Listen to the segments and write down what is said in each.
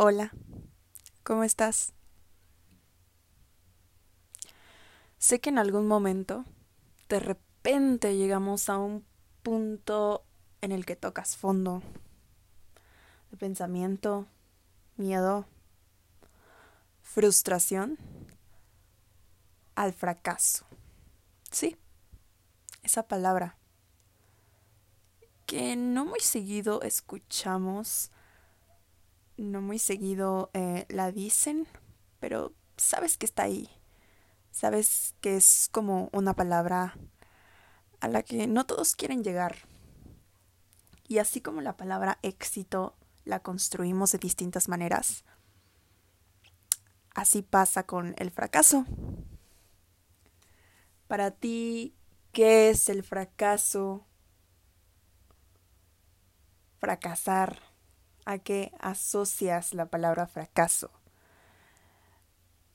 Hola, ¿cómo estás? Sé que en algún momento, de repente llegamos a un punto en el que tocas fondo, de pensamiento, miedo, frustración, al fracaso. Sí, esa palabra que no muy seguido escuchamos no muy seguido eh, la dicen, pero sabes que está ahí. Sabes que es como una palabra a la que no todos quieren llegar. Y así como la palabra éxito la construimos de distintas maneras, así pasa con el fracaso. Para ti, ¿qué es el fracaso? Fracasar a qué asocias la palabra fracaso.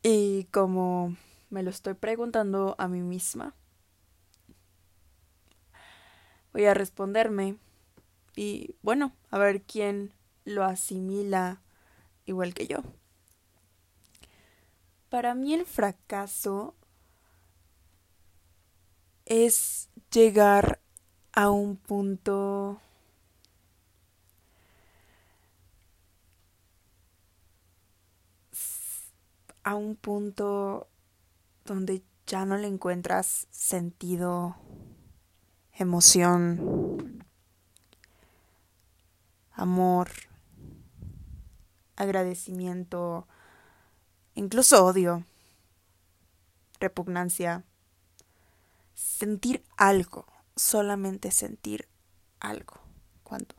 Y como me lo estoy preguntando a mí misma, voy a responderme y bueno, a ver quién lo asimila igual que yo. Para mí el fracaso es llegar a un punto a un punto donde ya no le encuentras sentido, emoción, amor, agradecimiento, incluso odio, repugnancia, sentir algo, solamente sentir algo. Cuando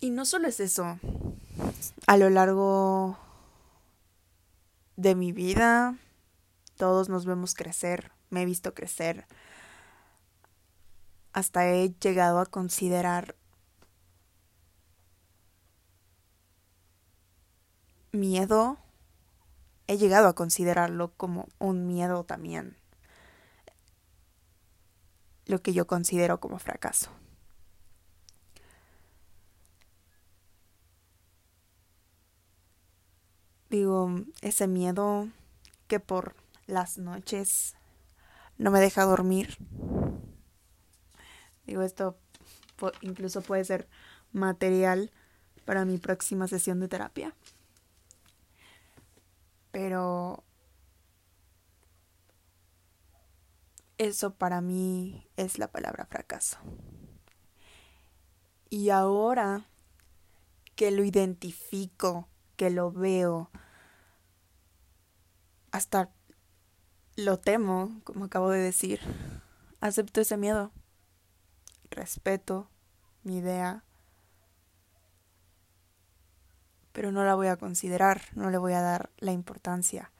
Y no solo es eso, a lo largo de mi vida, todos nos vemos crecer, me he visto crecer, hasta he llegado a considerar miedo, he llegado a considerarlo como un miedo también, lo que yo considero como fracaso. Digo, ese miedo que por las noches no me deja dormir. Digo, esto incluso puede ser material para mi próxima sesión de terapia. Pero eso para mí es la palabra fracaso. Y ahora que lo identifico que lo veo, hasta lo temo, como acabo de decir. Acepto ese miedo. Respeto mi idea. Pero no la voy a considerar, no le voy a dar la importancia.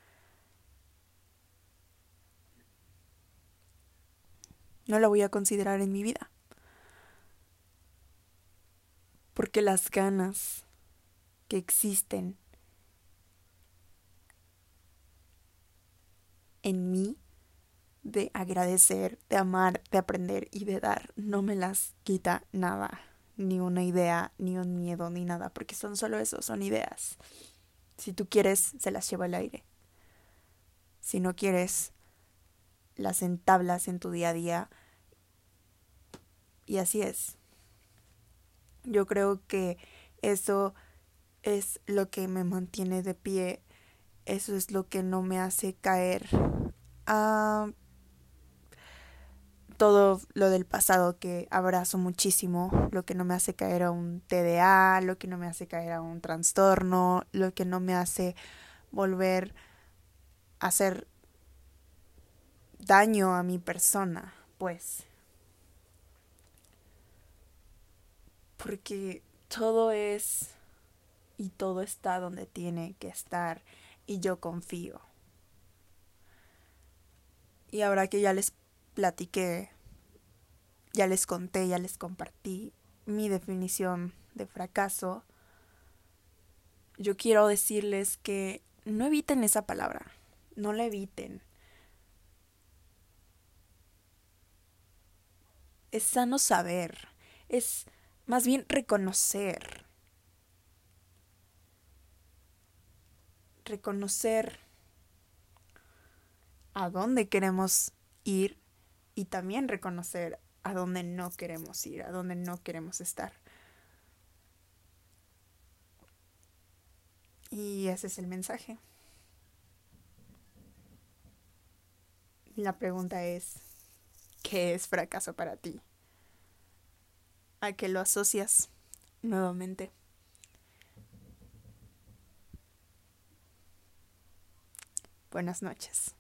No la voy a considerar en mi vida. Porque las ganas que existen en mí de agradecer, de amar, de aprender y de dar. No me las quita nada, ni una idea, ni un miedo, ni nada, porque son solo eso, son ideas. Si tú quieres, se las lleva el aire. Si no quieres, las entablas en tu día a día. Y así es. Yo creo que eso es lo que me mantiene de pie, eso es lo que no me hace caer a todo lo del pasado que abrazo muchísimo, lo que no me hace caer a un TDA, lo que no me hace caer a un trastorno, lo que no me hace volver a hacer daño a mi persona, pues. Porque todo es y todo está donde tiene que estar y yo confío. Y ahora que ya les platiqué, ya les conté, ya les compartí mi definición de fracaso, yo quiero decirles que no eviten esa palabra, no la eviten. Es sano saber, es más bien reconocer. Reconocer a dónde queremos ir y también reconocer a dónde no queremos ir, a dónde no queremos estar. Y ese es el mensaje. La pregunta es, ¿qué es fracaso para ti? ¿A qué lo asocias nuevamente? Buenas noches.